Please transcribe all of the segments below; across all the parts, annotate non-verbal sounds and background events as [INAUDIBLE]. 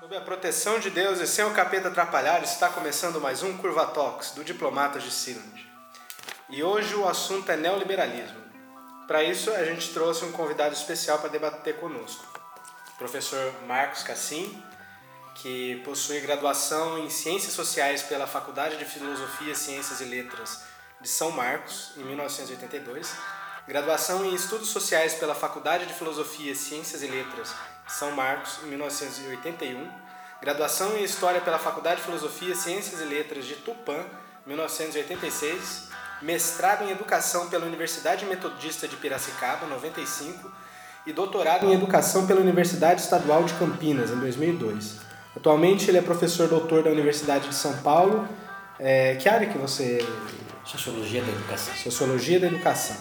Sob a proteção de Deus e sem o capeta atrapalhar, está começando mais um Curva Talks do Diplomatas de Siland. E hoje o assunto é neoliberalismo. Para isso, a gente trouxe um convidado especial para debater conosco, o professor Marcos Cassim, que possui graduação em Ciências Sociais pela Faculdade de Filosofia, Ciências e Letras de São Marcos, em 1982, graduação em Estudos Sociais pela Faculdade de Filosofia, Ciências e Letras de São Marcos, em 1981, graduação em História pela Faculdade de Filosofia, Ciências e Letras de Tupã, 1986, mestrado em Educação pela Universidade Metodista de Piracicaba, 95, e doutorado em Educação pela Universidade Estadual de Campinas, em 2002. Atualmente ele é professor doutor da Universidade de São Paulo. É, que área que você... Sociologia da Educação. Sociologia da Educação.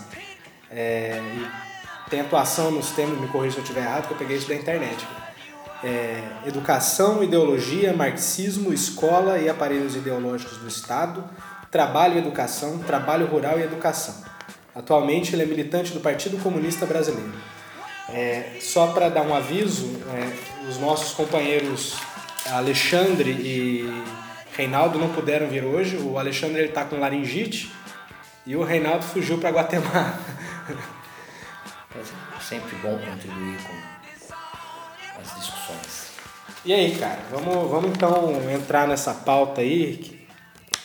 É, e tem atuação nos temas, me corrija se eu estiver errado, que eu peguei isso da internet. É, educação, ideologia, marxismo, escola e aparelhos ideológicos do Estado, trabalho e educação, trabalho rural e educação. Atualmente ele é militante do Partido Comunista Brasileiro. É, só para dar um aviso, é, os nossos companheiros Alexandre e Reinaldo não puderam vir hoje. O Alexandre está com laringite e o Reinaldo fugiu para Guatemala. É [LAUGHS] sempre bom contribuir com as discussões. E aí, cara, vamos, vamos então entrar nessa pauta aí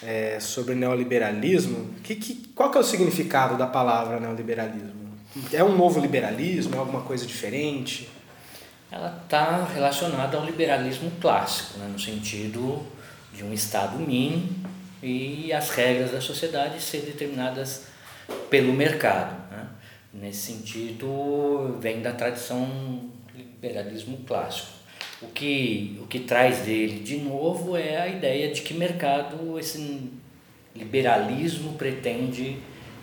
é, sobre neoliberalismo. Que, que, qual que é o significado da palavra neoliberalismo? É um novo liberalismo? É alguma coisa diferente? ela está relacionada ao liberalismo clássico, né, no sentido de um Estado mínimo e as regras da sociedade serem determinadas pelo mercado. Nesse sentido, vem da tradição liberalismo clássico. O que, o que traz dele de novo é a ideia de que mercado, esse liberalismo pretende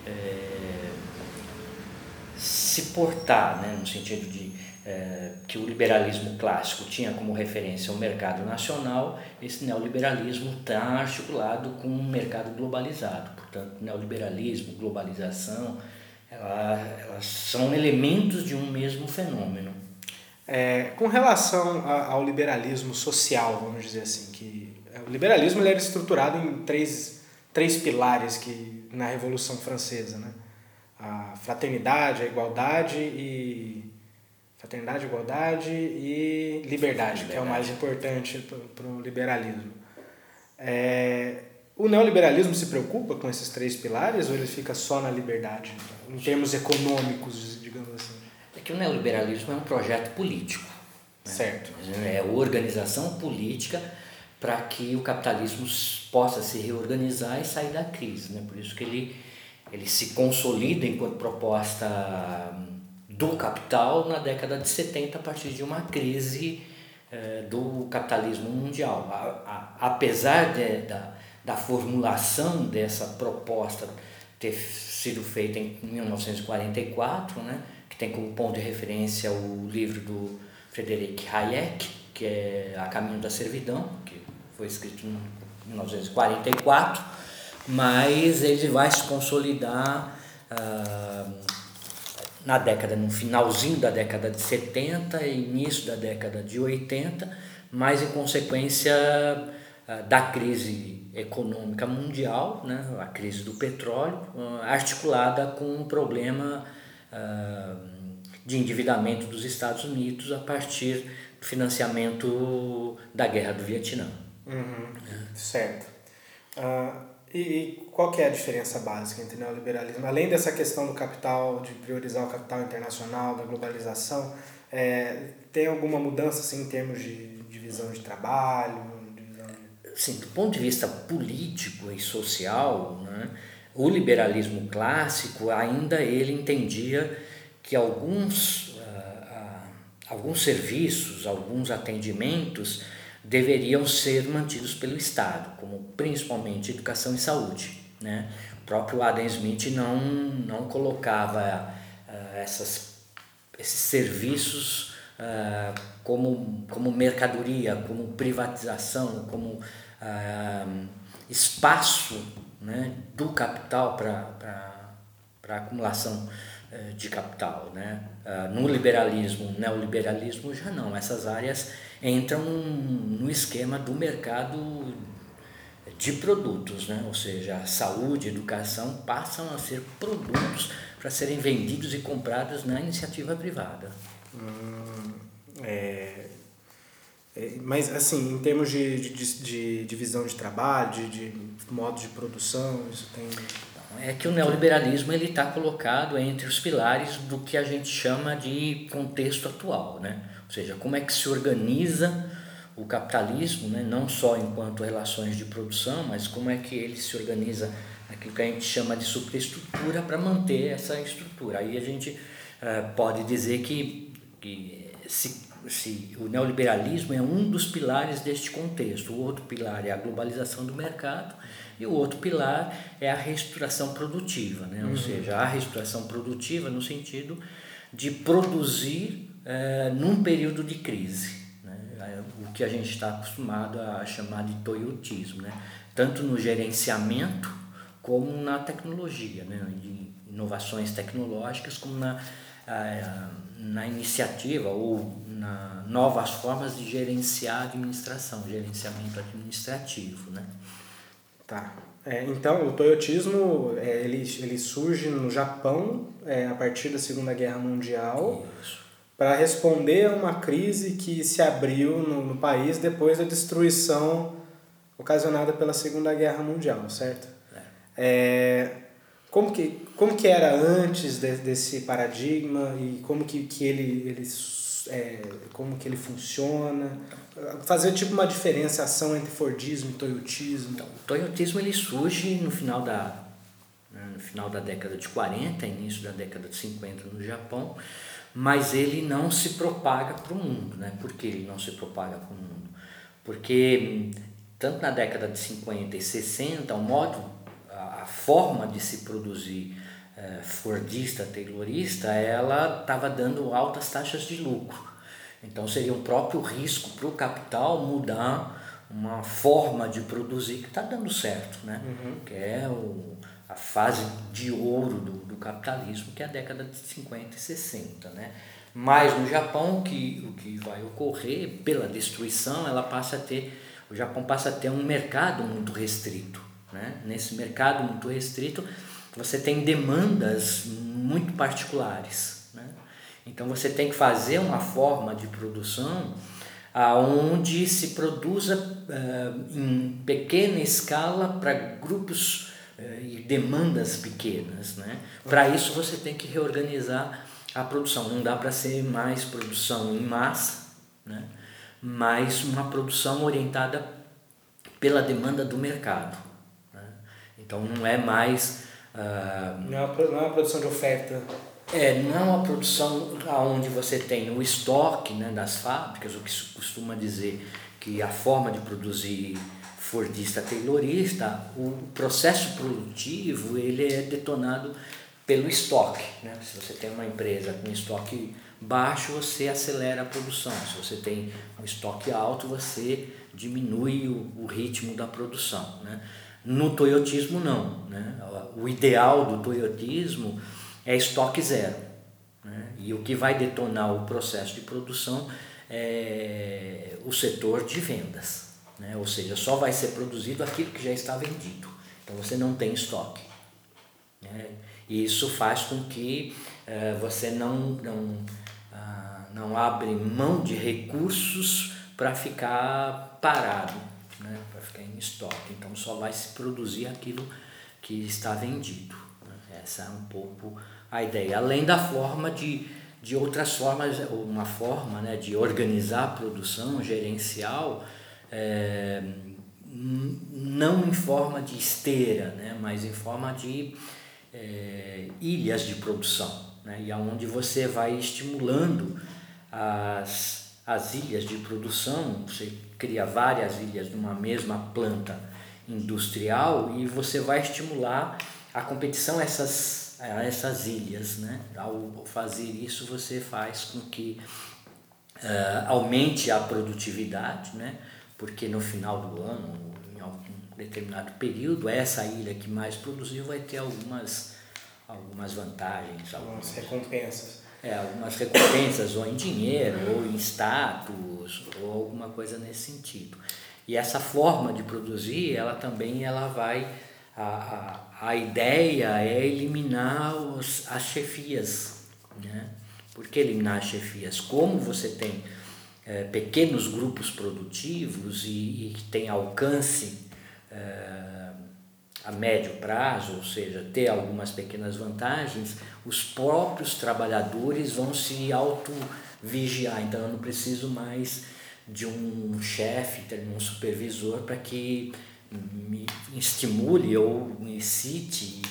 é, se portar, né? no sentido de é, que o liberalismo clássico tinha como referência o mercado nacional, esse neoliberalismo está articulado com um mercado globalizado. Portanto, neoliberalismo, globalização, ela, elas são elementos de um mesmo fenômeno. É, com relação ao liberalismo social, vamos dizer assim, que é, o liberalismo ele era estruturado em três, três pilares que na Revolução Francesa, né? A fraternidade, a igualdade e Fraternidade, igualdade e liberdade, liberdade. que é o mais importante para o liberalismo. É, o neoliberalismo se preocupa com esses três pilares ou ele fica só na liberdade, em termos econômicos, digamos assim? É que o neoliberalismo é um projeto político. Né? Certo. É organização política para que o capitalismo possa se reorganizar e sair da crise. Né? Por isso que ele, ele se consolida enquanto proposta do capital na década de 70 a partir de uma crise eh, do capitalismo mundial. A, a, apesar de, da, da formulação dessa proposta ter sido feita em 1944, né, que tem como ponto de referência o livro do Frederic Hayek, que é A Caminho da Servidão, que foi escrito em 1944, mas ele vai se consolidar uh, na década, no finalzinho da década de 70 e início da década de 80, mas em consequência ah, da crise econômica mundial, né, a crise do petróleo, ah, articulada com um problema uh, de endividamento dos Estados Unidos a partir do financiamento da guerra do Vietnã. Uhum, certo. Uh e, e qual que é a diferença básica entre neoliberalismo? Além dessa questão do capital, de priorizar o capital internacional, da globalização, é, tem alguma mudança assim, em termos de divisão de trabalho? Divisão de... Sim, do ponto de vista político e social, né, o liberalismo clássico ainda ele entendia que alguns, uh, uh, alguns serviços, alguns atendimentos deveriam ser mantidos pelo Estado, como principalmente educação e saúde. Né? O próprio Adam Smith não, não colocava uh, essas, esses serviços como, como mercadoria, como privatização, como espaço né, do capital para acumulação eh, de capital. Né? Ah, no liberalismo, neoliberalismo já não, essas áreas entram no esquema do mercado de produtos, né? ou seja, saúde, educação passam a ser produtos para serem vendidos e comprados na iniciativa privada. Hum, é, mas assim, em termos de, de, de, divisão de trabalho, de, de modo de produção, isso tem é que o neoliberalismo ele está colocado entre os pilares do que a gente chama de contexto atual, né? Ou seja, como é que se organiza o capitalismo, né? não só enquanto relações de produção, mas como é que ele se organiza aquilo que a gente chama de superestrutura para manter essa estrutura. Aí a gente uh, pode dizer que, que se, se o neoliberalismo é um dos pilares deste contexto, o outro pilar é a globalização do mercado e o outro pilar é a reestruturação produtiva, né? ou uhum. seja, a reestruturação produtiva no sentido de produzir uh, num período de crise o que a gente está acostumado a chamar de toyotismo, né? tanto no gerenciamento como na tecnologia, né? de inovações tecnológicas, como na, na iniciativa ou na novas formas de gerenciar a administração, gerenciamento administrativo. Né? Tá. É, então, o toyotismo é, ele, ele surge no Japão é, a partir da Segunda Guerra Mundial. Para responder a uma crise que se abriu no, no, país depois da destruição ocasionada pela Segunda Guerra Mundial, certo? É. Como, que, como que era antes de, desse paradigma e como que, que ele, ele é, como que ele funciona? Fazer tipo uma diferenciação entre Fordismo e Toyotismo. Então, o Toyotismo ele surge no final da né, no final da década de 40, início da década de 50 no Japão, mas ele não se propaga para o mundo. Né? Por que ele não se propaga para o mundo? Porque tanto na década de 50 e 60, o modo, a, forma de se produzir é, fordista, taylorista, ela estava dando altas taxas de lucro. Então seria um próprio risco para o capital mudar uma forma de produzir que está dando certo, né? Uhum. que é o, a fase de ouro do, do capitalismo, que é a década de 50 e 60. Né? Mas no Japão, que, o que vai ocorrer, pela destruição, ela passa a ter, o Japão passa a ter um mercado muito restrito. Né? Nesse mercado muito restrito, você tem demandas muito particulares. Né? Então você tem que fazer uma forma de produção aonde se produza uh, em pequena escala para grupos eh, e demandas pequenas. Né? Para isso você tem que reorganizar a produção. Não dá para ser mais produção em massa, né? mas uma produção orientada pela demanda do mercado. Então não é mais. Uh, não, é uma, não é uma produção de oferta. É, não é uma produção onde você tem o estoque né, das fábricas, o que se costuma dizer que a forma de produzir fordista taylorista, o processo produtivo ele é detonado pelo estoque. Né? Se você tem uma empresa com estoque baixo, você acelera a produção. Se você tem um estoque alto, você diminui o, o ritmo da produção. Né? No toyotismo, não. Né? O ideal do toyotismo é estoque zero. Né? E o que vai detonar o processo de produção é o setor de vendas. Né? Ou seja, só vai ser produzido aquilo que já está vendido. Então você não tem estoque. Né? E isso faz com que uh, você não, não, uh, não abre mão de recursos para ficar parado, né? Estoque. Então só vai se produzir aquilo que está vendido. Né? Essa é um pouco a ideia. Além da forma de, de outras formas, uma forma né, de organizar a produção gerencial é, não em forma de esteira, né, mas em forma de é, ilhas de produção, né, e aonde você vai estimulando as, as ilhas de produção, você cria várias ilhas de uma mesma planta industrial e você vai estimular a competição a essas, a essas ilhas. Né? Ao fazer isso, você faz com que uh, aumente a produtividade, né? porque no final do ano, em algum determinado período, essa ilha que mais produziu vai ter algumas, algumas vantagens, algumas recompensas. É, algumas recompensas, ou em dinheiro, ou em status, ou alguma coisa nesse sentido. E essa forma de produzir, ela também ela vai. A, a, a ideia é eliminar os, as chefias. Né? Por que eliminar as chefias? Como você tem é, pequenos grupos produtivos e, e que tem alcance. É, a médio prazo, ou seja, ter algumas pequenas vantagens, os próprios trabalhadores vão se auto-vigiar. Então, eu não preciso mais de um chefe, de um supervisor para que me estimule ou me cite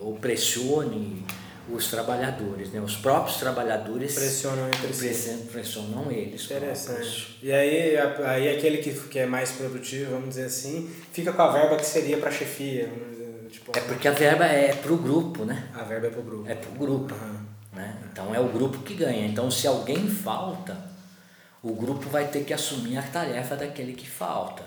ou pressione os trabalhadores, né? Os próprios trabalhadores pressionam entre si. Pressionam eles. Interessante. Próprios. E aí, aí aquele que, que é mais produtivo, vamos dizer assim, fica com a verba que seria para a chefia. Tipo, é porque a verba é para o grupo, né? A verba é para o grupo. É para o grupo. Uhum. Né? Então é o grupo que ganha. Então se alguém falta, o grupo vai ter que assumir a tarefa daquele que falta.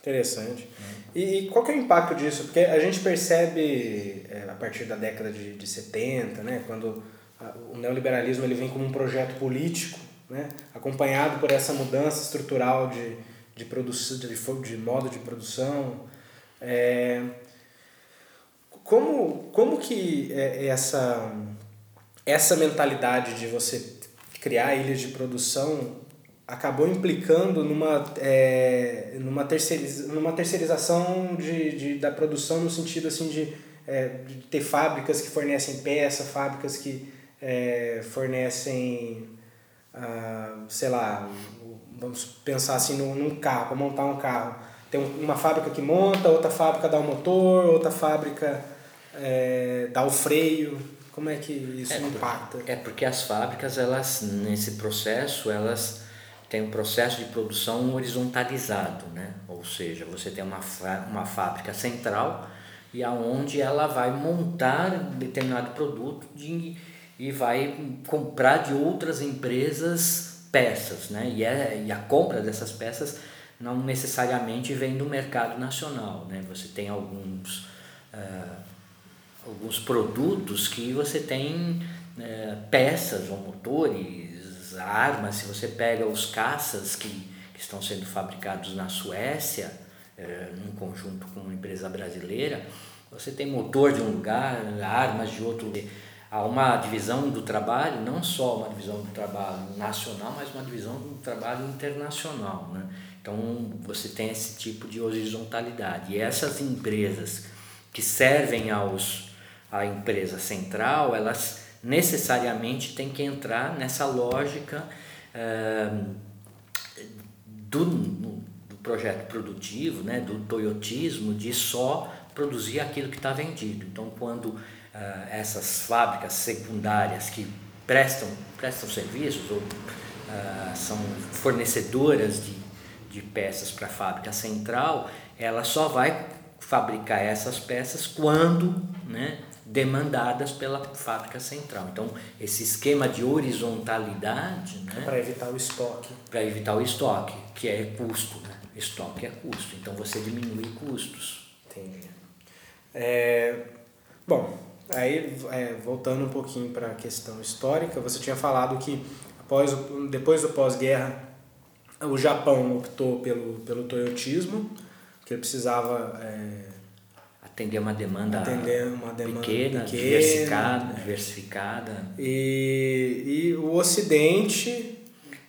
Interessante. E, e, qual que é o impacto disso? Porque a gente percebe é, a partir da década de, de 70, né, quando a, o neoliberalismo ele vem como um projeto político, né, acompanhado por essa mudança estrutural de, de, produção, de, de modo de produção. É, como, como que é, essa, essa mentalidade de você criar ilhas de produção acabou implicando numa, é, numa, terceiriza, numa terceirização de, de, da produção no sentido assim de, é, de ter fábricas que fornecem peça, fábricas que é, fornecem, ah, sei lá, vamos pensar assim num, num carro, para montar um carro. Tem uma fábrica que monta, outra fábrica dá o motor, outra fábrica é, dá o freio. Como é que isso é, impacta? É porque as fábricas, elas nesse processo, elas tem um processo de produção horizontalizado, né? ou seja, você tem uma, uma fábrica central e aonde ela vai montar determinado produto de, e vai comprar de outras empresas peças, né? e, é, e a compra dessas peças não necessariamente vem do mercado nacional, né? você tem alguns, uh, alguns produtos que você tem uh, peças ou motores armas, se você pega os caças que, que estão sendo fabricados na Suécia, é, num conjunto com uma empresa brasileira, você tem motor de um lugar, armas de outro. Há uma divisão do trabalho, não só uma divisão do trabalho nacional, mas uma divisão do trabalho internacional. Né? Então você tem esse tipo de horizontalidade. E essas empresas que servem aos, à empresa central, elas necessariamente tem que entrar nessa lógica uh, do, do projeto produtivo, né, do toyotismo, de só produzir aquilo que está vendido. Então, quando uh, essas fábricas secundárias que prestam, prestam serviços ou uh, são fornecedoras de, de peças para a fábrica central, ela só vai fabricar essas peças quando né, demandadas pela fábrica central. Então, esse esquema de horizontalidade. Né, para evitar o estoque. Para evitar o estoque, que é custo. Né? Estoque é custo. Então, você diminui custos. Entendi. É, bom, aí é, voltando um pouquinho para a questão histórica, você tinha falado que após depois do pós-guerra, o Japão optou pelo, pelo toyotismo, que precisava. É, atender uma demanda, atender uma demanda pequena, pequena diversificada, diversificada. E, e o Ocidente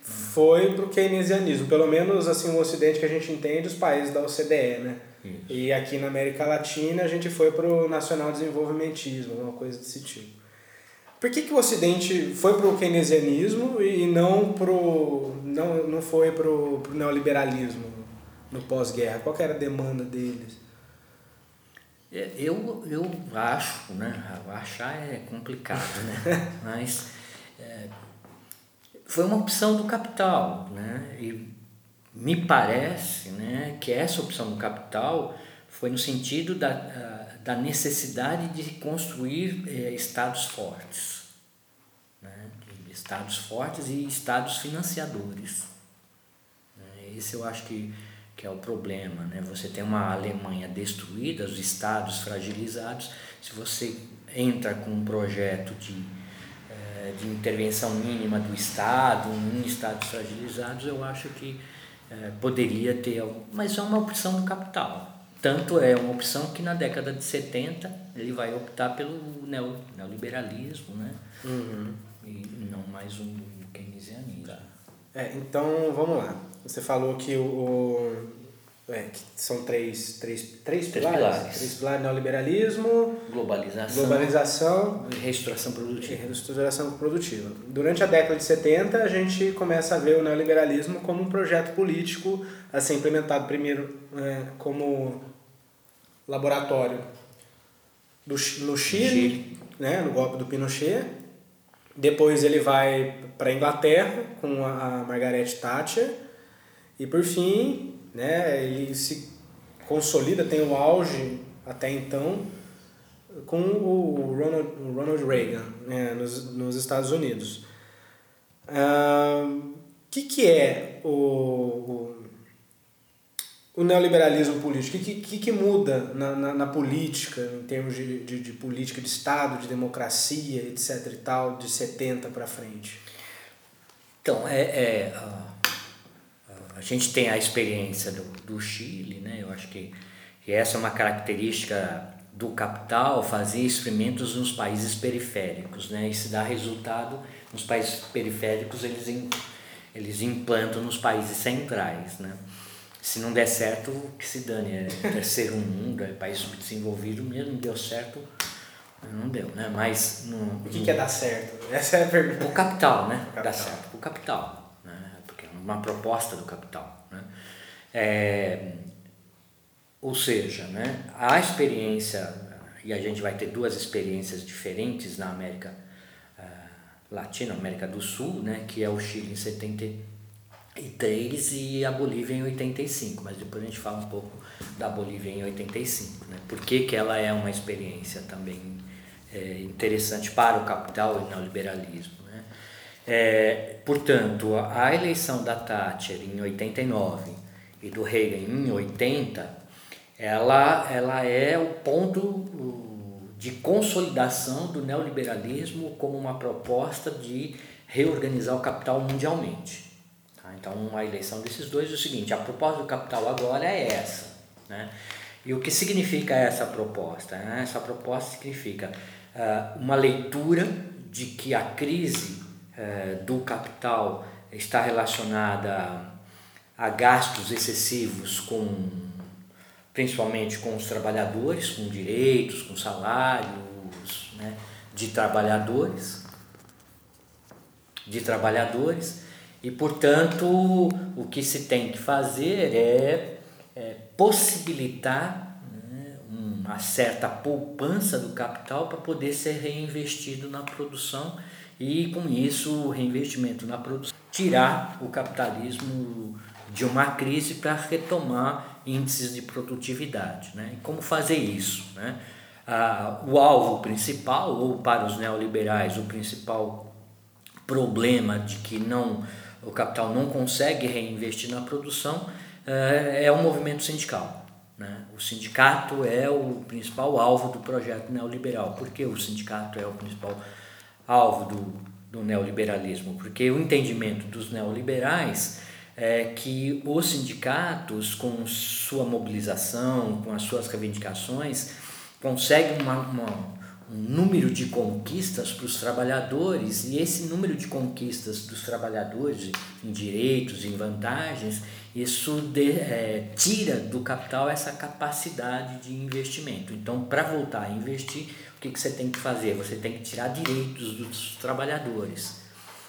foi para o keynesianismo, pelo menos assim o Ocidente que a gente entende, os países da OCDE, né? Isso. E aqui na América Latina a gente foi para o nacional desenvolvimentismo, uma coisa desse tipo. Por que, que o Ocidente foi para o keynesianismo e não, pro, não, não foi para o neoliberalismo no pós-guerra? Qual era a demanda deles? É, eu, eu acho, né? Achar é complicado, né? [LAUGHS] Mas é, foi uma opção do capital, né? E me parece né, que essa opção do capital foi no sentido da, da necessidade de construir é, estados fortes. Né? Estados fortes e estados financiadores. Esse eu acho que que é o problema. Né? Você tem uma Alemanha destruída, os estados fragilizados. Se você entra com um projeto de, eh, de intervenção mínima do Estado, em estados fragilizados, eu acho que eh, poderia ter. Mas é uma opção do capital. Tanto é uma opção que na década de 70 ele vai optar pelo neoliberalismo, né? Uhum. E não mais um keynesianismo. É, então vamos lá. Você falou que o, o é, que são três, três, três, três pilares, pilares. Três pilares, neoliberalismo, globalização, globalização e reestruturação produtiva. E reestruturação produtiva. Durante a década de 70, a gente começa a ver o neoliberalismo como um projeto político a ser implementado primeiro é, como laboratório do, no Chile, Chile. Né, no golpe do Pinochet. Depois ele vai para a Inglaterra com a Margaret Thatcher. E por fim, né, ele se consolida, tem o auge até então com o Ronald, o Ronald Reagan né, nos, nos Estados Unidos. O uh, que, que é o, o, o neoliberalismo político? O que, que, que muda na, na, na, política, em termos de, de, de, política de Estado, de democracia, etc. e tal, de 70 para frente? Então, é, é a gente tem a experiência do, do Chile, né? eu acho que, que essa é uma característica do capital, fazer experimentos nos países periféricos, né? e se dá resultado nos países periféricos, eles, eles implantam nos países centrais. Né? Se não der certo, que se dane, é terceiro mundo, é país subdesenvolvido mesmo, deu certo, não deu, né? Mas no, o que, no, que é dar certo? Essa é a pergunta. O capital, né? Capital. Dá certo. O capital uma proposta do capital. Né? É, ou seja, né, a experiência, e a gente vai ter duas experiências diferentes na América uh, Latina, América do Sul, né, que é o Chile em 73 e a Bolívia em 85, mas depois a gente fala um pouco da Bolívia em 85. Né, por que, que ela é uma experiência também é, interessante para o capital e neoliberalismo. É, portanto, a eleição da Thatcher em 89 e do Reagan em 80, ela, ela é o ponto de consolidação do neoliberalismo como uma proposta de reorganizar o capital mundialmente. Tá? Então, a eleição desses dois é o seguinte: a proposta do capital agora é essa. Né? E o que significa essa proposta? Né? Essa proposta significa uh, uma leitura de que a crise é, do capital está relacionada a gastos excessivos com principalmente com os trabalhadores, com direitos, com salários né, de trabalhadores, de trabalhadores, e portanto o que se tem que fazer é, é possibilitar né, uma certa poupança do capital para poder ser reinvestido na produção e com isso o reinvestimento na produção, tirar o capitalismo de uma crise para retomar índices de produtividade. Né? E como fazer isso? Né? Ah, o alvo principal, ou para os neoliberais, o principal problema de que não o capital não consegue reinvestir na produção é, é o movimento sindical. Né? O sindicato é o principal alvo do projeto neoliberal. Por que o sindicato é o principal alvo do, do neoliberalismo, porque o entendimento dos neoliberais é que os sindicatos, com sua mobilização, com as suas reivindicações, conseguem uma, uma um número de conquistas para os trabalhadores e esse número de conquistas dos trabalhadores em direitos, em vantagens, isso de, é, tira do capital essa capacidade de investimento. Então, para voltar a investir, o que, que você tem que fazer? Você tem que tirar direitos dos trabalhadores.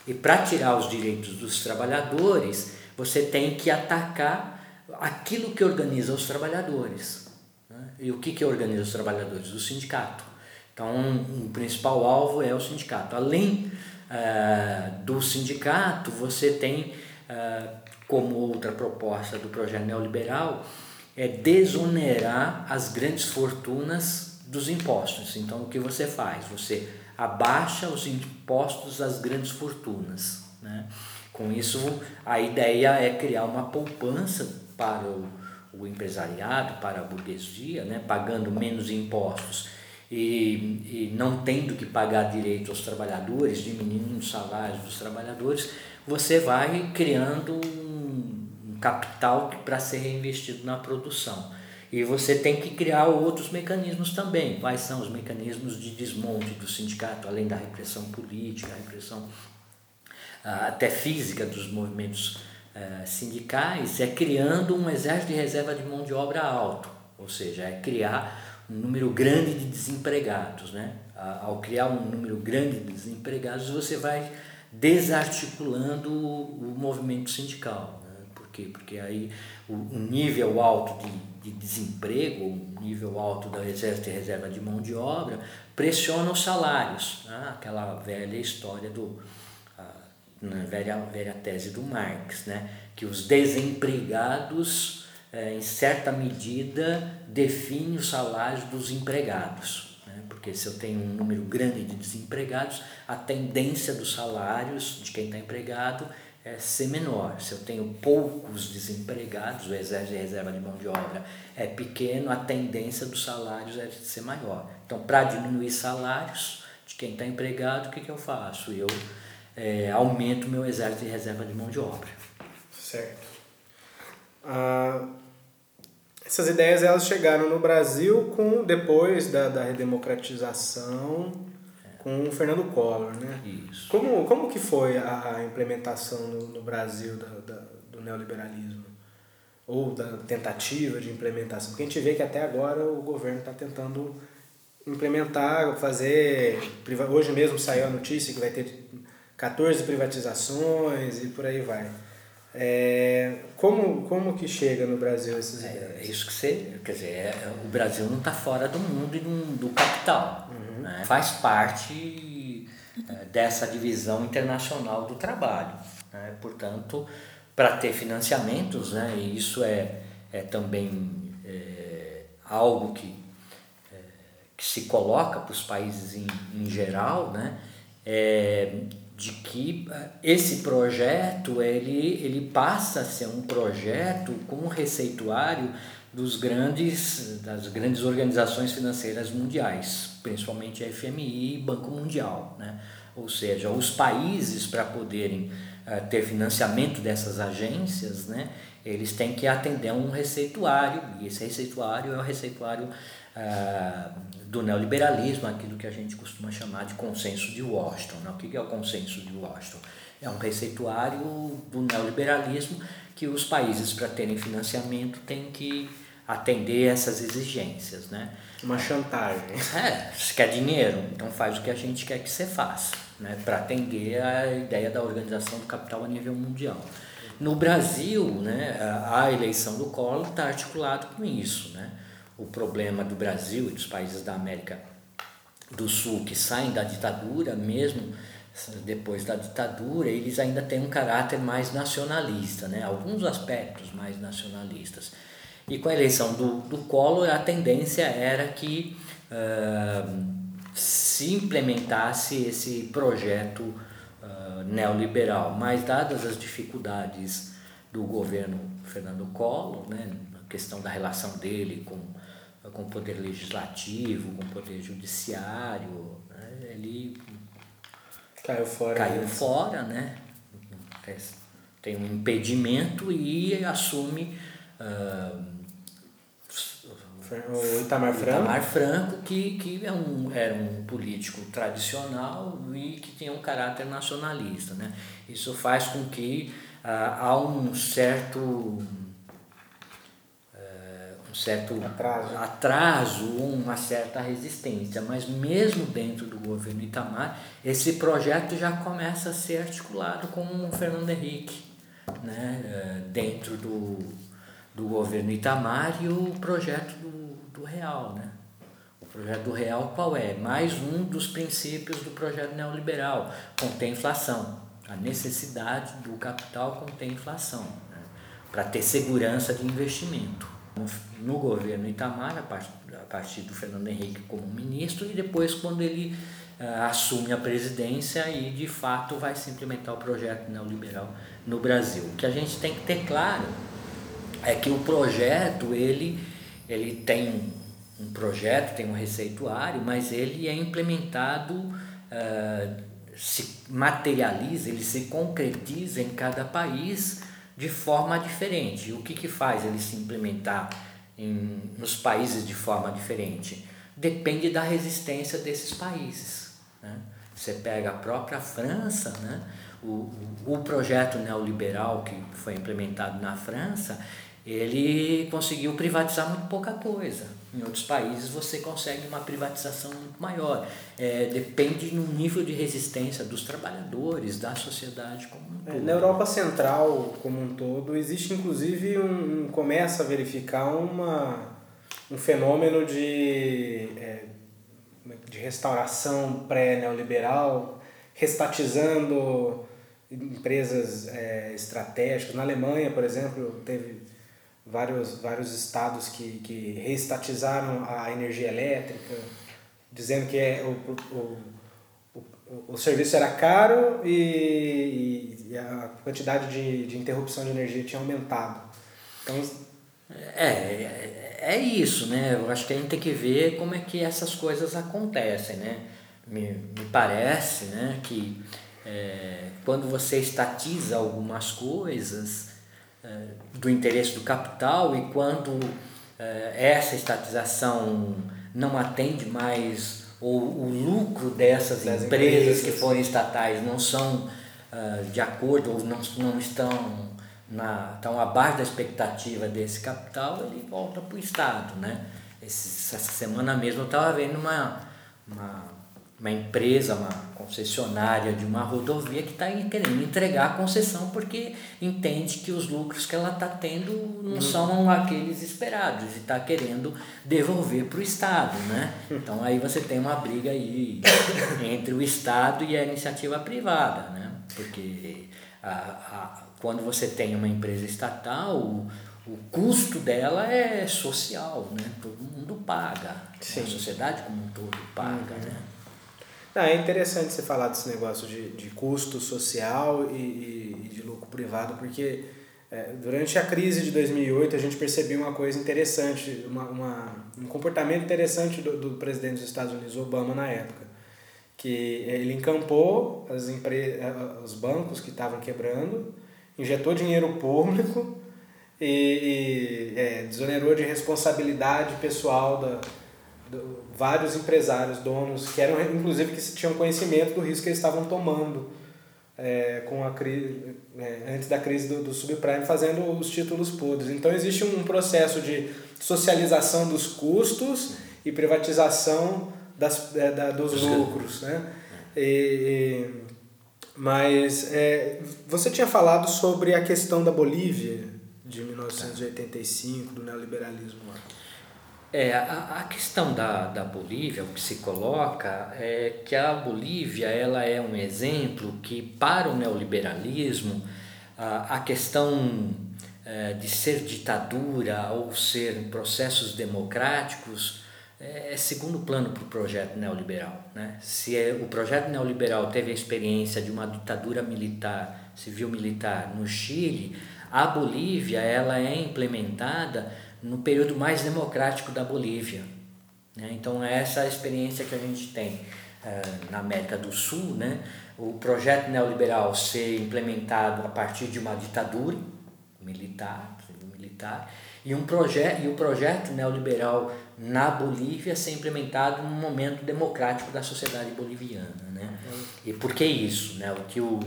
E para tirar os direitos dos trabalhadores, você tem que atacar aquilo que organiza os trabalhadores. Né? E o que, que organiza os trabalhadores? O sindicato. Então, o principal alvo é o sindicato. Além uh, do sindicato, você tem, uh, como outra proposta do projeto neoliberal, é desonerar as grandes fortunas dos impostos. Então, o que você faz? Você abaixa os impostos das grandes fortunas. Né? Com isso, a ideia é criar uma poupança para o, o empresariado, para a burguesia, né? pagando menos impostos e, e não tendo que pagar direito aos trabalhadores, diminuindo os salários dos trabalhadores, você vai criando um, um capital para ser reinvestido na produção. E você tem que criar outros mecanismos também. Quais são os mecanismos de desmonte do sindicato, além da repressão política, a repressão ah, até física dos movimentos ah, sindicais? É criando um exército de reserva de mão de obra alto, ou seja, é criar um número grande de desempregados. Né? Ao criar um número grande de desempregados, você vai desarticulando o movimento sindical. Né? Porque aí o, nível alto de, de desemprego, o nível alto da exército reserva de mão de obra, pressiona os salários. Né? Aquela velha história do. na velha, velha tese do Marx, né? que os desempregados, é, em certa medida, definem os salários dos empregados. Né? Porque se eu tenho um número grande de desempregados, a tendência dos salários de quem está empregado é ser menor. Se eu tenho poucos desempregados, o exército de reserva de mão de obra é pequeno, a tendência dos salários é ser maior. Então, para diminuir salários de quem está empregado, o que, que eu faço? Eu é, aumento meu exército de reserva de mão de obra. Certo. Ah, essas ideias elas chegaram no Brasil com depois da, da redemocratização com o Fernando Collor, né? Isso. Como, como que foi a implementação no, no Brasil da, da, do neoliberalismo? Ou da tentativa de implementação? Porque a gente vê que até agora o governo está tentando implementar, fazer... Hoje mesmo saiu a notícia que vai ter 14 privatizações e por aí vai. É, como, como que chega no Brasil esses é, ideias? É isso que você... Quer dizer, é, o Brasil não está fora do mundo e do, do capital. Né? faz parte é, dessa divisão internacional do trabalho. Né? Portanto, para ter financiamentos, né? e isso é, é também é, algo que, é, que se coloca para os países em, em geral, né? É, de que é, esse projeto ele, ele passa a ser um projeto com um receituário dos grandes, das grandes organizações financeiras mundiais, principalmente a FMI e Banco Mundial. Né? Ou seja, os países, para poderem uh, ter financiamento dessas agências, né, eles têm que atender a um receituário, e esse receituário é o receituário uh, do neoliberalismo, aquilo que a gente costuma chamar de consenso de Washington. Né? O que é o consenso de Washington? É um receituário do neoliberalismo que os países, para terem financiamento, têm que atender essas exigências. Né? Uma chantagem. É, se quer dinheiro, então faz o que a gente quer que você faça, né? para atender a ideia da organização do capital a nível mundial. No Brasil, né, a eleição do Collor está articulado com isso. Né? O problema do Brasil e dos países da América do Sul que saem da ditadura, mesmo depois da ditadura, eles ainda têm um caráter mais nacionalista, né? alguns aspectos mais nacionalistas. E com a eleição do, do Collor, a tendência era que uh, se implementasse esse projeto uh, neoliberal, mas dadas as dificuldades do governo Fernando Collor, né, a questão da relação dele com, com o poder legislativo, com o poder judiciário, né, ele Caiu fora. Caiu mesmo. fora, né? Tem um impedimento e assume. Uh, o Itamar Franco. Itamar Franco, que, que é um, era um político tradicional e que tinha um caráter nacionalista. Né? Isso faz com que uh, há um certo certo atraso. atraso, uma certa resistência, mas mesmo dentro do governo Itamar, esse projeto já começa a ser articulado com o Fernando Henrique, né, eh, dentro do, do governo Itamar e o projeto do, do Real. Né? O projeto do Real qual é? Mais um dos princípios do projeto neoliberal, contém inflação. A necessidade do capital contém inflação, né? para ter segurança de investimento no governo Itamar, a partir, a partir do Fernando Henrique como ministro, e depois quando ele uh, assume a presidência e de fato vai se implementar o projeto neoliberal no Brasil. O que a gente tem que ter claro é que o projeto ele, ele tem um projeto, tem um receituário, mas ele é implementado, uh, se materializa, ele se concretiza em cada país de forma diferente. O que, que faz ele se implementar em, nos países de forma diferente? Depende da resistência desses países. Né? Você pega a própria França, né? O, o, projeto neoliberal que foi implementado na França, ele conseguiu privatizar muito pouca coisa. Em outros países você consegue uma privatização muito maior. É, depende do nível de resistência dos trabalhadores, da sociedade como um todo. É, na Europa Central como um todo, existe inclusive um, um começa a verificar uma, um fenômeno de, é, de restauração pré-neoliberal, restatizando empresas é, estratégicas. Na Alemanha, por exemplo, teve vários, vários estados que, que reestatizaram a energia elétrica, dizendo que é, o, o, o, o serviço era caro e, e a quantidade de, de interrupção de energia tinha aumentado. Então, é, é, é isso, né? Eu acho que a gente tem que ver como é que essas coisas acontecem, né? Me, me parece né, que é, quando você estatiza algumas coisas, é, do interesse do capital e quando é, essa estatização não atende mais ou o lucro dessas empresas, empresas, que forem estatais não são uh, de acordo ou não, não estão na, estão abaixo da expectativa desse capital, ele volta para o Estado. Né? Esse, essa semana mesmo eu estava vendo uma, uma uma empresa, uma concessionária de uma rodovia que está querendo entregar a concessão porque entende que os lucros que ela está tendo não uhum. são aqueles esperados e está querendo devolver para o Estado. Né? Então aí você tem uma briga aí entre o Estado e a iniciativa privada, né? porque a, a, quando você tem uma empresa estatal, o, o custo dela é social, né? todo mundo paga, Sim. a sociedade como um todo paga. Uhum. Né? Não, é interessante você falar desse negócio de, de custo social e, e de lucro privado, porque é, durante a crise de 2008 a gente percebeu uma coisa interessante, uma, uma, um comportamento interessante do, do presidente dos Estados Unidos, Obama, na época. Que ele encampou as empre... os bancos que estavam quebrando, injetou dinheiro público e, e é, desonerou de responsabilidade pessoal da, do, vários empresários, donos, que eram inclusive que tinham conhecimento do risco que eles estavam tomando é, com a crise, é, antes da crise do, do subprime, fazendo os títulos podres. Então existe um processo de socialização dos custos e privatização das, é, da, dos lucros. Né? E, e, mas é, você tinha falado sobre a questão da Bolívia de 1985, do neoliberalismo lá. É, a, a questão da, da Bolívia, o que se coloca é que a Bolívia ela é um exemplo que, para o neoliberalismo, a, a questão é, de ser ditadura ou ser processos democráticos é, é segundo plano para o projeto neoliberal. Né? Se é, o projeto neoliberal teve a experiência de uma ditadura militar, civil-militar no Chile, a Bolívia ela é implementada no período mais democrático da Bolívia. Né? Então, é essa a experiência que a gente tem uh, na América do Sul, né? o projeto neoliberal ser implementado a partir de uma ditadura militar, militar e, um proje e o projeto neoliberal na Bolívia ser implementado num momento democrático da sociedade boliviana. Né? E por que isso? Né? O que o,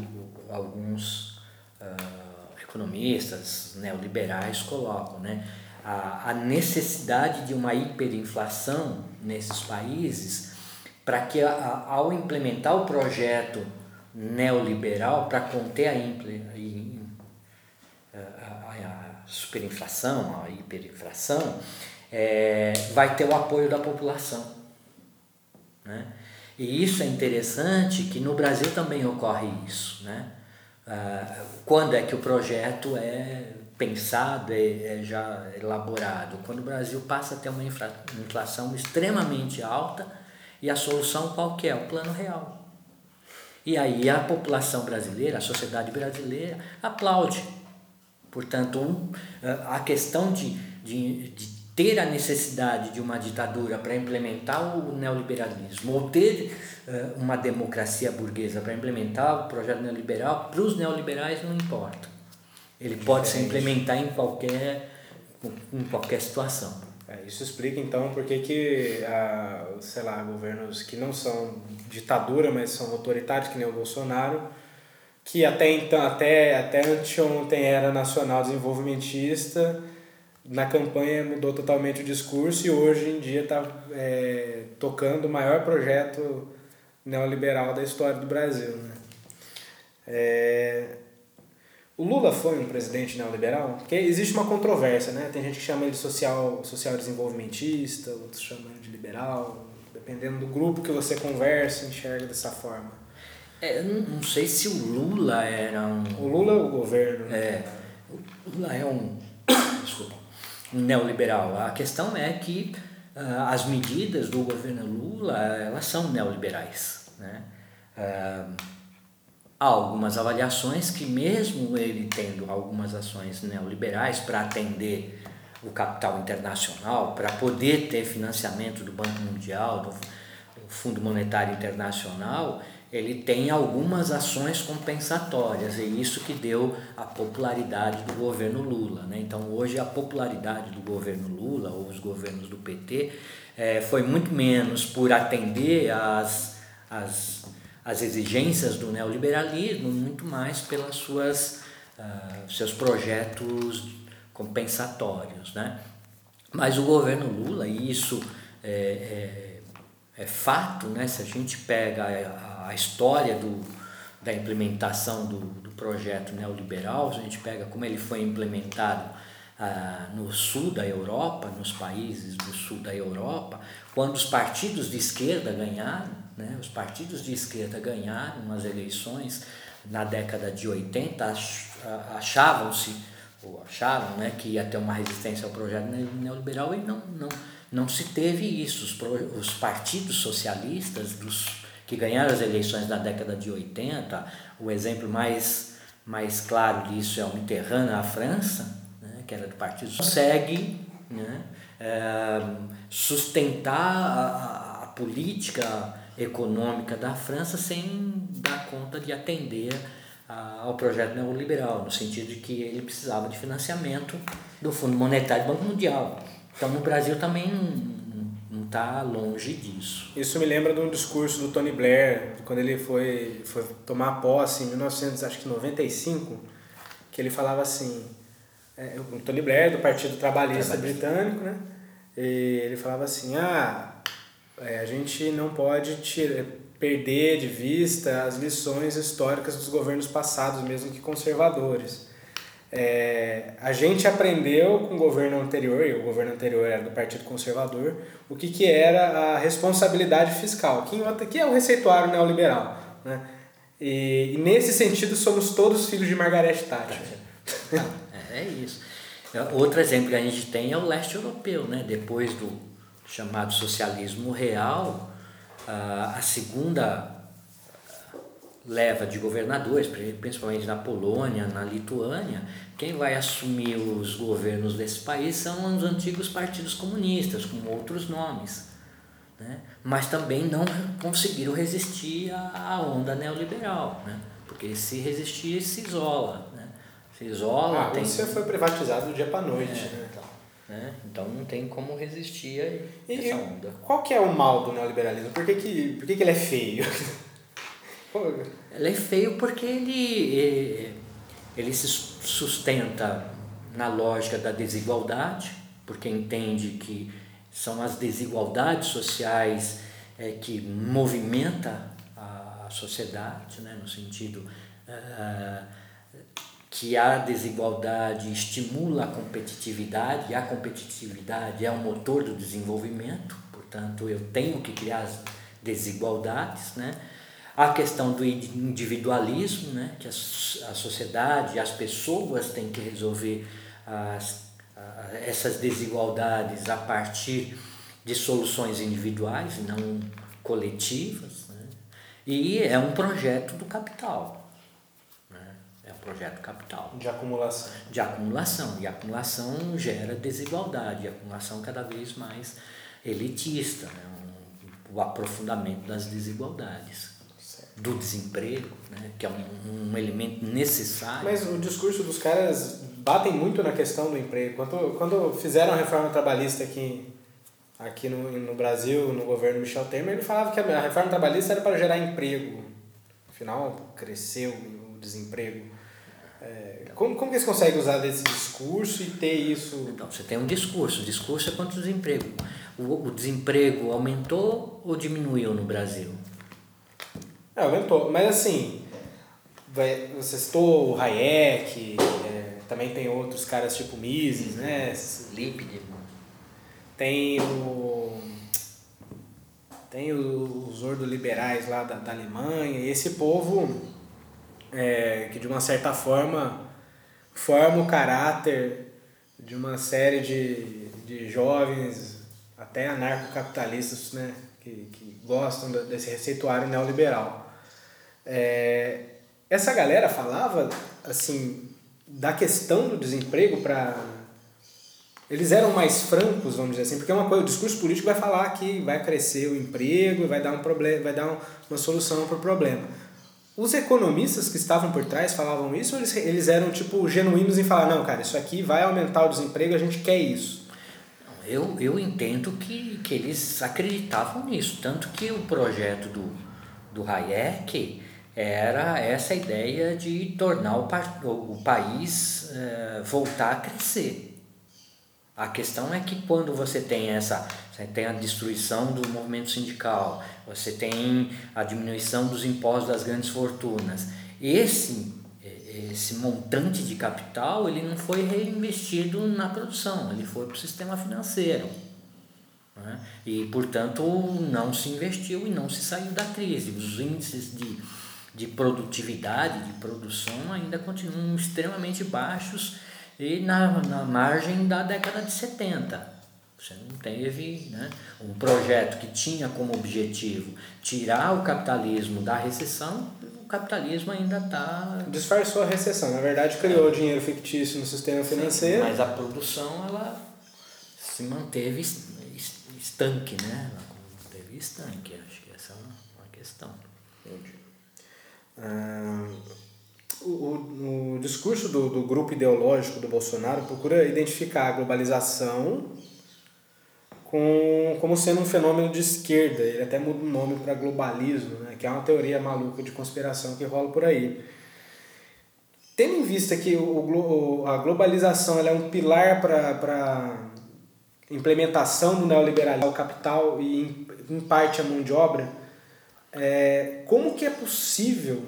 alguns uh, economistas neoliberais colocam. Né? A, a necessidade de uma hiperinflação nesses países para que a, ao implementar o projeto neoliberal para conter a, a, a, superinflação, a hiperinflação, é, vai ter o apoio da população. Né? E isso é interessante que no Brasil também ocorre isso. Né? Ah, quando é que o projeto é pensado, é, é já elaborado. Quando o Brasil passa a ter uma inflação extremamente alta E a solução qual que é? O plano real. E aí a população brasileira, a sociedade brasileira aplaude. Portanto, um, a questão de, de, de ter a necessidade de uma ditadura para implementar o neoliberalismo, ou ter uh, uma democracia burguesa para implementar o projeto neoliberal, para os neoliberais não importa. Ele pode se implementar em qualquer, em qualquer situação. É, isso explica então por que, que a, sei lá, governos que não são ditadura, mas são autoritários, que nem o Bolsonaro, que até então, até, até anteontem era nacional desenvolvimentista, na campanha mudou totalmente o discurso e hoje em dia está é, tocando o maior projeto neoliberal da história do Brasil. Né? É, o Lula foi um presidente neoliberal? Porque existe uma controvérsia, né? Tem gente que chama ele de social, social desenvolvimentista, outros chamam de liberal, dependendo do grupo que você conversa, enxerga dessa forma. É, eu não, não sei se o Lula era um. O Lula é o governo. Né? É. O Lula é um. [COUGHS] Desculpa. Um neoliberal. A questão é que uh, as medidas do governo Lula elas são neoliberais. Né? Uh, há algumas avaliações que, mesmo ele tendo algumas ações neoliberais para atender o capital internacional, para poder ter financiamento do Banco Mundial, do, Fundo Monetário Internacional, ele tem algumas ações compensatórias, e isso que deu a popularidade do governo Lula. Né? Então, hoje, a popularidade do governo Lula, ou os governos do PT, é, eh, foi muito menos por atender às, às as exigências do neoliberalismo, muito mais pelas suas uh, seus projetos compensatórios, né? Mas o governo Lula, e isso é, é, é fato, né? Se a gente pega a, a história do, da implementação do, do projeto neoliberal, se a gente pega como ele foi implementado ah, no sul da Europa, nos países do sul da Europa, quando os partidos de esquerda ganharam, né, os partidos de esquerda ganharam as eleições na década de 80, achavam-se, ou acharam né, que ia ter uma resistência ao projeto neoliberal e não, não, não se teve isso. Os, pro, os partidos socialistas dos, que ganharam as eleições na década de 80, o exemplo mais, mais claro disso é o Mitterrand na França, que era do partido, consegue né, é, sustentar a, a, política econômica da França sem dar conta de atender a, ao projeto neoliberal, no sentido de que ele precisava de financiamento do Fundo Monetário e Banco Mundial. Então, no Brasil também não está longe disso. Isso me lembra de um discurso do Tony Blair, quando ele foi, foi tomar posse em 1995, que ele falava assim, é, o Tony Blair, do Partido Trabalhista, Trabalhista. Britânico, né? E ele falava assim, ah, é, a gente não pode tirar, perder de vista as lições históricas dos governos passados, mesmo que conservadores. É, a gente aprendeu com o governo anterior, e o governo anterior era do Partido Conservador, o que, que era a responsabilidade fiscal, que, que é o receituário neoliberal. Né? E, e nesse sentido somos todos filhos de Margaret Thatcher. É isso. Outro exemplo que a gente tem é o leste europeu, né? Depois do chamado socialismo real, a segunda leva de governadores, principalmente na Polônia, na Lituânia, quem vai assumir os governos desse país são os antigos partidos comunistas, com outros nomes. Né? Mas também não conseguiram resistir à onda neoliberal, né? porque se resistir, se isola se isola. Ah, tem... Você foi privatizado do dia para noite, é, né? Então, né? então não tem como resistir a essa onda. Qual que é o mal do neoliberalismo? Por que, que, por que, que ele é feio? [LAUGHS] ele é feio porque ele, ele se sustenta na lógica da desigualdade, porque entende que são as desigualdades sociais é, que movimenta a, sociedade, né, no sentido uh, que a desigualdade estimula a competitividade, e a competitividade é o motor do desenvolvimento, portanto, eu tenho que criar as desigualdades, né? A questão do individualismo, né? que a, a sociedade, as pessoas têm que resolver as, essas desigualdades a partir de soluções individuais, não coletivas, né? e é um projeto do capital. Projeto capital. De acumulação. De acumulação. E acumulação gera desigualdade, acumulação cada vez mais elitista, né? um, o aprofundamento das desigualdades. Certo. Do desemprego, né? que é um, um elemento necessário. Mas o discurso dos caras batem muito na questão do emprego. Quando, quando fizeram a reforma trabalhista aqui aqui no, no Brasil, no governo Michel Temer, ele falava que a reforma trabalhista era para gerar emprego. Afinal, cresceu o desemprego. É, como, como que eles conseguem usar desse discurso e ter isso? Então, você tem um discurso. O discurso é contra o desemprego. O, o desemprego aumentou ou diminuiu no Brasil? É, aumentou. Mas assim, você citou o Hayek, é, também tem outros caras tipo Mises, né? Lipid. Tem o. Tem os ordoliberais lá da, da Alemanha, e esse povo é, que de uma certa forma forma o caráter de uma série de, de jovens, até anarcocapitalistas, né, que, que gostam desse receituário neoliberal. É, essa galera falava assim da questão do desemprego para eles eram mais francos, vamos dizer assim, porque é uma coisa, o discurso político vai falar que vai crescer o emprego, vai dar um problema, vai dar um, uma solução para o problema. Os economistas que estavam por trás falavam isso, ou eles, eles eram tipo genuínos em falar, não, cara, isso aqui vai aumentar o desemprego, a gente quer isso. Eu, eu entendo que, que eles acreditavam nisso, tanto que o projeto do, do Hayek era essa ideia de tornar o, o país eh, voltar a crescer. A questão é que quando você tem essa, você tem a destruição do movimento sindical, você tem a diminuição dos impostos das grandes fortunas, esse esse montante de capital ele não foi reinvestido na produção, ele foi para o sistema financeiro. Né? E, portanto, não se investiu e não se saiu da crise. Os índices de, de produtividade, de produção ainda continuam extremamente baixos e na, na margem da década de 70. Você não teve né, um projeto que tinha como objetivo tirar o capitalismo da recessão, o capitalismo ainda está. Disfarçou a recessão, na verdade criou é. dinheiro fictício no sistema financeiro. Sim, mas a produção ela se manteve estanque, né? Ela manteve estanque, acho que essa é uma questão. Entendi. Ah, o, o discurso do, do grupo ideológico do Bolsonaro procura identificar a globalização com, como sendo um fenômeno de esquerda. Ele até muda o nome para globalismo, né? que é uma teoria maluca de conspiração que rola por aí. Tendo em vista que o, a globalização é um pilar para implementação do neoliberalismo, o capital e, em parte, a mão de obra, é, como que é possível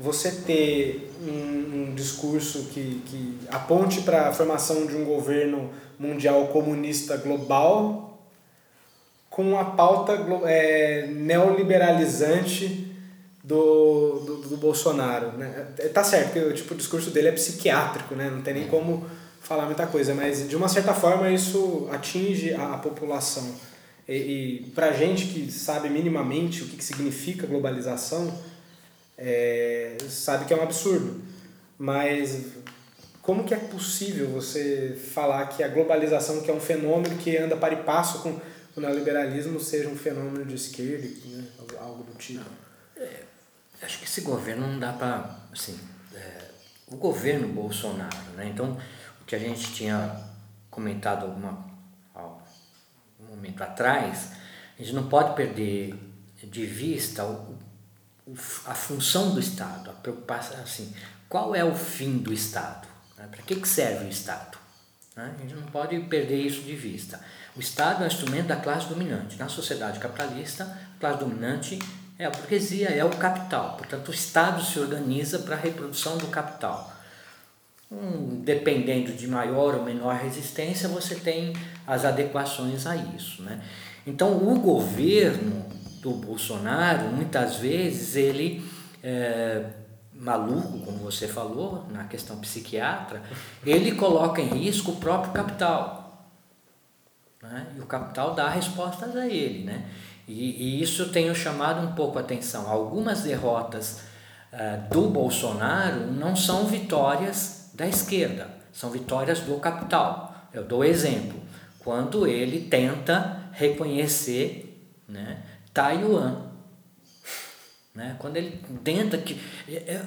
você ter um, um discurso que, que aponte para a formação de um governo mundial comunista global com a pauta é, neoliberalizante do, do, do, Bolsonaro. Né? É, tá certo que tipo, o discurso dele é psiquiátrico, né? não tem nem como falar muita coisa, mas de uma certa forma isso atinge a, a população. E, e para gente que sabe minimamente o que, que significa globalização, é, sabe que é um absurdo. Mas como que é possível você falar que a globalização, que é um fenômeno que anda para e passo com o neoliberalismo, seja um fenômeno de esquerda, né? algo do tipo? É, acho que esse governo não dá para... Assim, é, o governo Bolsonaro, né? Então, o que a gente tinha comentado alguma, um momento atrás, a gente não pode perder de vista o, a função do Estado, a preocupação, assim, qual é o fim do Estado? Né? Para que, que serve o Estado? Né? A gente não pode perder isso de vista. O Estado é um instrumento da classe dominante. Na sociedade capitalista, a classe dominante é a burguesia, é o capital. Portanto, o Estado se organiza para a reprodução do capital. Um, dependendo de maior ou menor resistência, você tem as adequações a isso. Né? Então, o governo do Bolsonaro, muitas vezes ele é, maluco, como você falou, na questão psiquiatra, ele coloca em risco o próprio capital. Né? E o capital dá respostas a ele. Né? E, e isso tem chamado um pouco a atenção. Algumas derrotas uh, do Bolsonaro não são vitórias da esquerda, são vitórias do capital. Eu dou exemplo. Quando ele tenta reconhecer né, Taiwan. Né? Quando ele tenta que. É, é,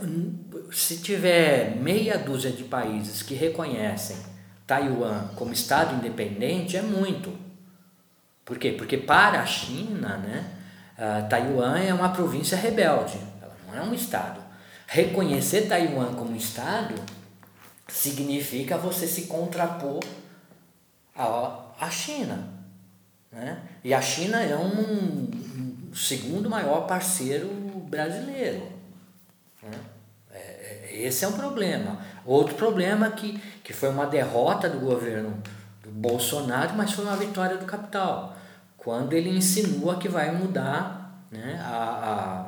se tiver meia dúzia de países que reconhecem Taiwan como Estado independente, é muito. Por quê? Porque para a China, né, uh, Taiwan é uma província rebelde, ela não é um Estado. Reconhecer Taiwan como Estado significa você se contrapor à China. Né? E a China é um, um segundo maior parceiro brasileiro. Né? É, é, esse é um problema. Outro problema que, que foi uma derrota do governo do Bolsonaro, mas foi uma vitória do capital. Quando ele insinua que vai mudar né, a,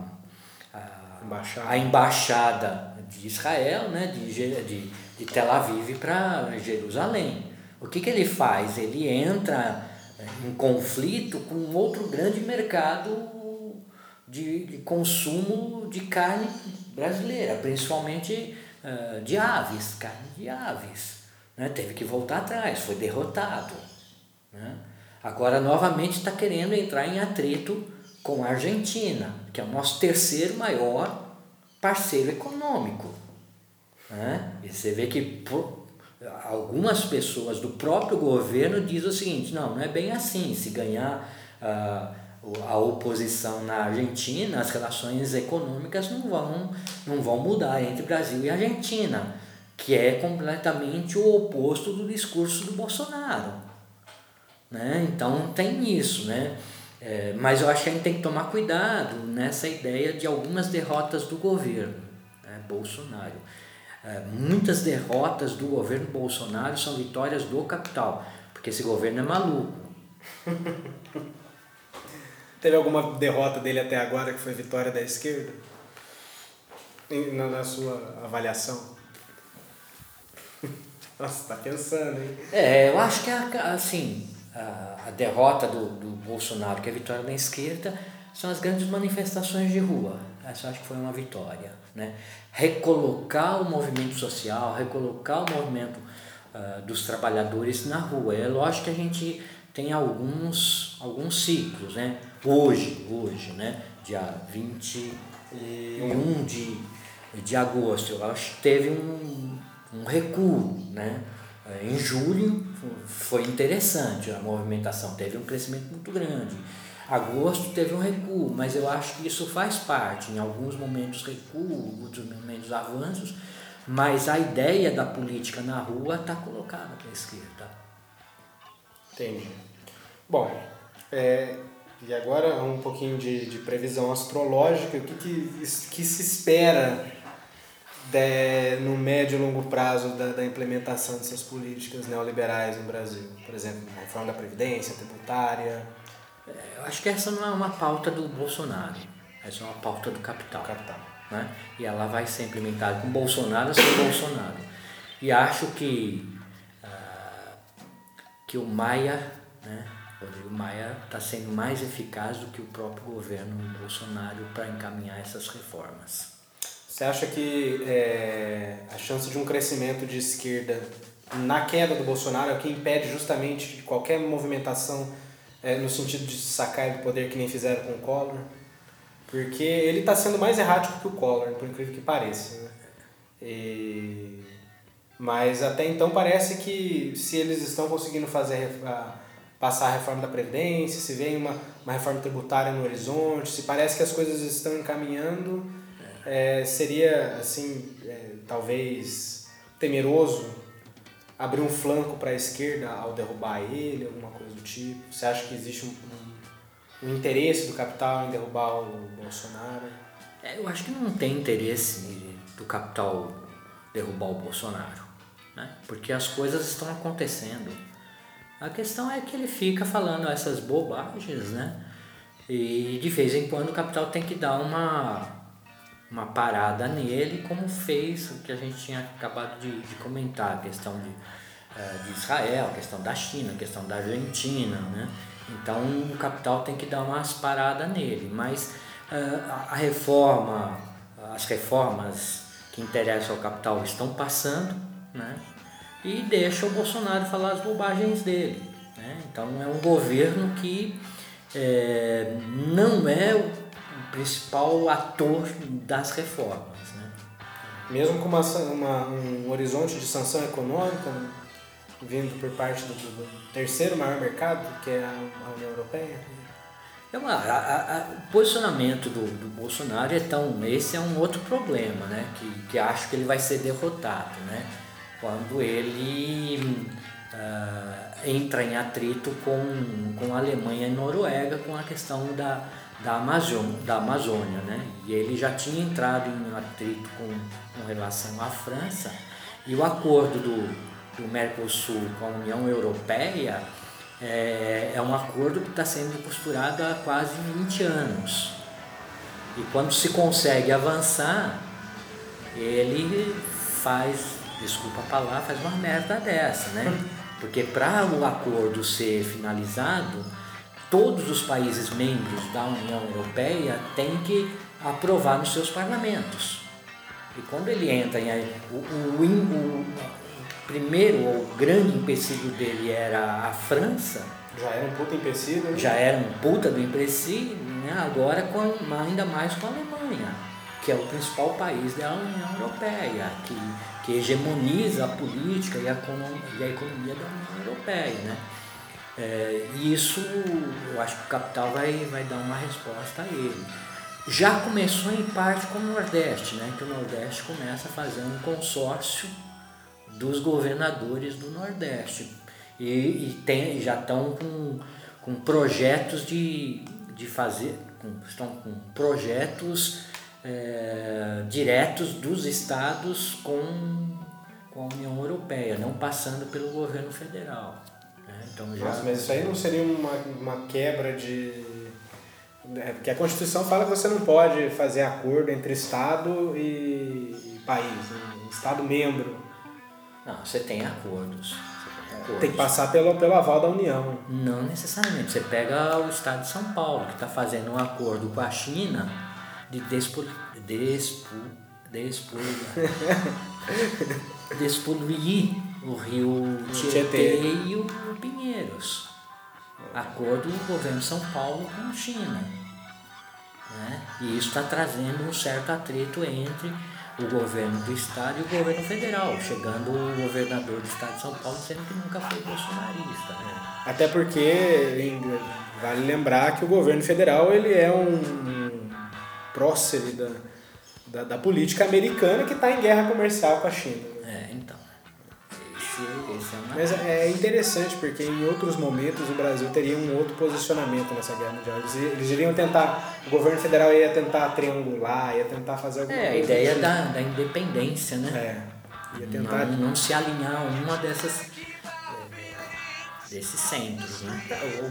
a, a, embaixada. a embaixada de Israel, né, de, de, de Tel Aviv para Jerusalém. O que, que ele faz? Ele entra em conflito com outro grande mercado de, de consumo de carne brasileira, principalmente uh, de aves, carne de aves. Né? Teve que voltar atrás, foi derrotado. Né? Agora, novamente, está querendo entrar em atrito com a Argentina, que é o nosso terceiro maior parceiro econômico. Né? E você vê que algumas pessoas do próprio governo dizem o seguinte: não, não é bem assim. Se ganhar uh, a oposição na Argentina, as relações econômicas não vão, não vão mudar entre Brasil e Argentina, que é completamente o oposto do discurso do Bolsonaro. Né? Então tem isso. Né? É, mas eu acho que a gente tem que tomar cuidado nessa ideia de algumas derrotas do governo né? Bolsonaro. É, muitas derrotas do governo Bolsonaro são vitórias do capital, porque esse governo é maluco. [LAUGHS] Teve alguma derrota dele até agora que foi vitória da esquerda? Na, na sua avaliação? [LAUGHS] Nossa, tá pensando, hein? É, eu acho que assim, a, a derrota do, do Bolsonaro, que é a vitória da esquerda, são as grandes manifestações de rua. Essa acho que foi uma vitória. Né? recolocar o movimento social, recolocar o movimento uh, dos trabalhadores na rua. É lógico que a gente tem alguns, alguns ciclos, né? Hoje, hoje, né? Dia 21 de, de agosto, eu acho que teve um, um recuo, né? Eh, em julho foi interessante a movimentação, teve um crescimento muito grande. Agosto teve um recuo, mas eu acho que isso faz parte. Em alguns momentos recuo, outros momentos avanços, mas a ideia da política na rua está colocada para a esquerda. Entendi. Bom, é, e agora um pouquinho de, de previsão astrológica. O que, que, que se espera de, no médio e longo prazo da, da implementação dessas políticas neoliberais no Brasil? Por exemplo, reforma da Previdência, tributária eu acho que essa não é uma pauta do Bolsonaro, essa é uma pauta do capital. capital. Né? E ela vai ser implementada com Bolsonaro sem Bolsonaro. E acho que, uh, que o Maia, né, Rodrigo Maia, está sendo mais eficaz do que o próprio governo Bolsonaro para encaminhar essas reformas. Você acha que é, a chance de um crescimento de esquerda na queda do Bolsonaro é o que impede justamente qualquer movimentação é, no sentido de sacar do poder que nem fizeram com o Collor. Porque ele está sendo mais errático que o Collor, por incrível que pareça. Né? E... Mas até então parece que se eles estão conseguindo fazer a, passar a reforma da Previdência, se vem uma, uma reforma tributária no horizonte, se parece que as coisas estão encaminhando, é, seria assim, é, talvez temeroso abrir um flanco para a esquerda ao derrubar ele, alguma coisa tipo? Você acha que existe um, um, um interesse do capital em derrubar o Bolsonaro? É, eu acho que não tem interesse do capital derrubar o Bolsonaro, né? porque as coisas estão acontecendo. A questão é que ele fica falando essas bobagens, né? E de vez em quando o capital tem que dar uma, uma parada nele, como fez o que a gente tinha acabado de, de comentar, a questão de, de Israel, a questão da China, a questão da Argentina, né? Então o capital tem que dar umas paradas nele. Mas uh, a reforma, as reformas que interessam ao capital estão passando, né? E deixa o Bolsonaro falar as bobagens dele. Né? Então é um governo que é, não é o principal ator das reformas. Né? Mesmo com uma, uma, um horizonte de sanção econômica né? Vindo por parte do, do, terceiro maior mercado, que é a, a União Europeia? É uma, a, a, o posicionamento do, do Bolsonaro é tão. Esse é um outro problema, né? Que, que acho que ele vai ser derrotado, né? Quando ele uh, entra em atrito com, com a Alemanha e Noruega com a questão da, da, Amazônia, da Amazônia, né? E ele já tinha entrado em atrito com, com relação à França e o acordo do, do Mercosul com a União Europeia é, é um acordo que está sendo costurado há quase 20 anos. E quando se consegue avançar, ele faz, desculpa a palavra, faz uma merda dessa, né? Porque para o acordo ser finalizado, todos os países membros da União Europeia têm que aprovar nos seus parlamentos. E quando ele entra em. O, o, o, primeiro, o grande empecilho dele era a França. Já era um puta empecilho? Já era um puta do empecilho, né? agora com, ainda mais com a Alemanha, que é o principal país da União Europeia, que que hegemoniza a política e a, e a economia da União Europeia. Né? É, e isso eu acho que o capital vai, vai dar uma resposta a ele. Já começou em parte com o Nordeste, né? que o Nordeste começa fazendo um consórcio dos governadores do Nordeste. E, e tem, já estão com, com projetos de, de fazer, com, estão com projetos é, diretos dos estados com, com a União Europeia, não passando pelo governo federal. Né? Então já... Nossa, mas isso aí não seria uma, uma quebra de. É, porque a Constituição fala que você não pode fazer acordo entre Estado e, e país, né? Estado membro. Não, você tem acordos. Tem que passar pelo, pelo aval da União. Não necessariamente. Você pega o Estado de São Paulo, que está fazendo um acordo com a China de despol, despo, despol, [LAUGHS] despoluir o rio Tietê e o Pinheiros. Acordo do governo de São Paulo com a China. Né? E isso está trazendo um certo atrito entre o governo do estado e o governo federal, chegando o governador do estado de São Paulo dizendo que nunca foi bolsonarista. Né? Até porque vale lembrar que o governo federal ele é um prócere da, da, da política americana que está em guerra comercial com a China. É, então. Mas é interessante porque em outros momentos o Brasil teria um outro posicionamento nessa guerra mundial. Eles, eles iriam tentar, o governo federal ia tentar triangular, ia tentar fazer alguma é, coisa. É, a ideia da, da independência, né? É. Ia tentar... Não, não se alinhar a uma dessas desses centros. Né?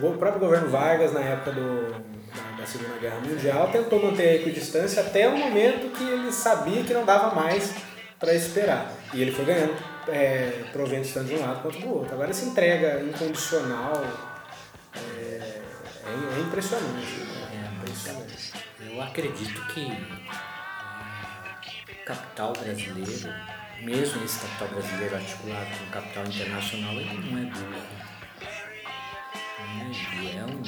O próprio governo Vargas, na época do, da, da, Segunda Guerra Mundial, tentou manter a equidistância até o momento que ele sabia que não dava mais para esperar. E ele foi ganhando é, proventos tanto de um lado quanto do outro. Agora essa entrega incondicional é, é, é impressionante. Né? É impressionante. Eu acredito que o capital brasileiro, mesmo esse capital brasileiro articulado com o capital internacional, ele não é burro e é um.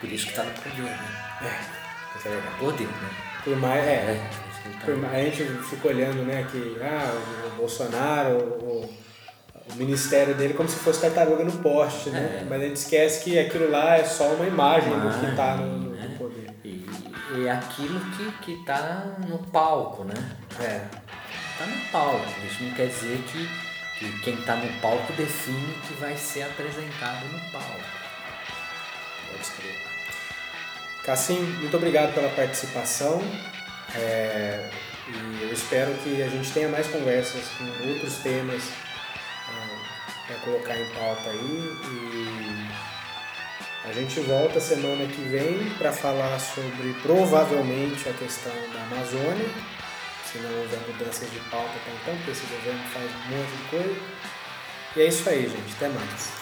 Por isso que está no poder, né? É. É poder, né? Por mais. É. é mais, a gente fica olhando, né, que ah, o Bolsonaro, o, o ministério dele como se fosse tartaruga no poste, né? É. Mas a gente esquece que aquilo lá é só uma imagem, do que está no, no né? poder. E, e aquilo que está no palco, né? É. Está no palco. Isso não quer dizer que, que quem está no palco define o que vai ser apresentado no palco. Pode crer. Cassim, muito obrigado pela participação. É, e eu espero que a gente tenha mais conversas com outros temas ah, para colocar em pauta aí. E a gente volta semana que vem para falar sobre provavelmente a questão da Amazônia, se não houver mudanças de pauta até então, porque esse governo faz um monte de coisa. E é isso aí, gente. Até mais.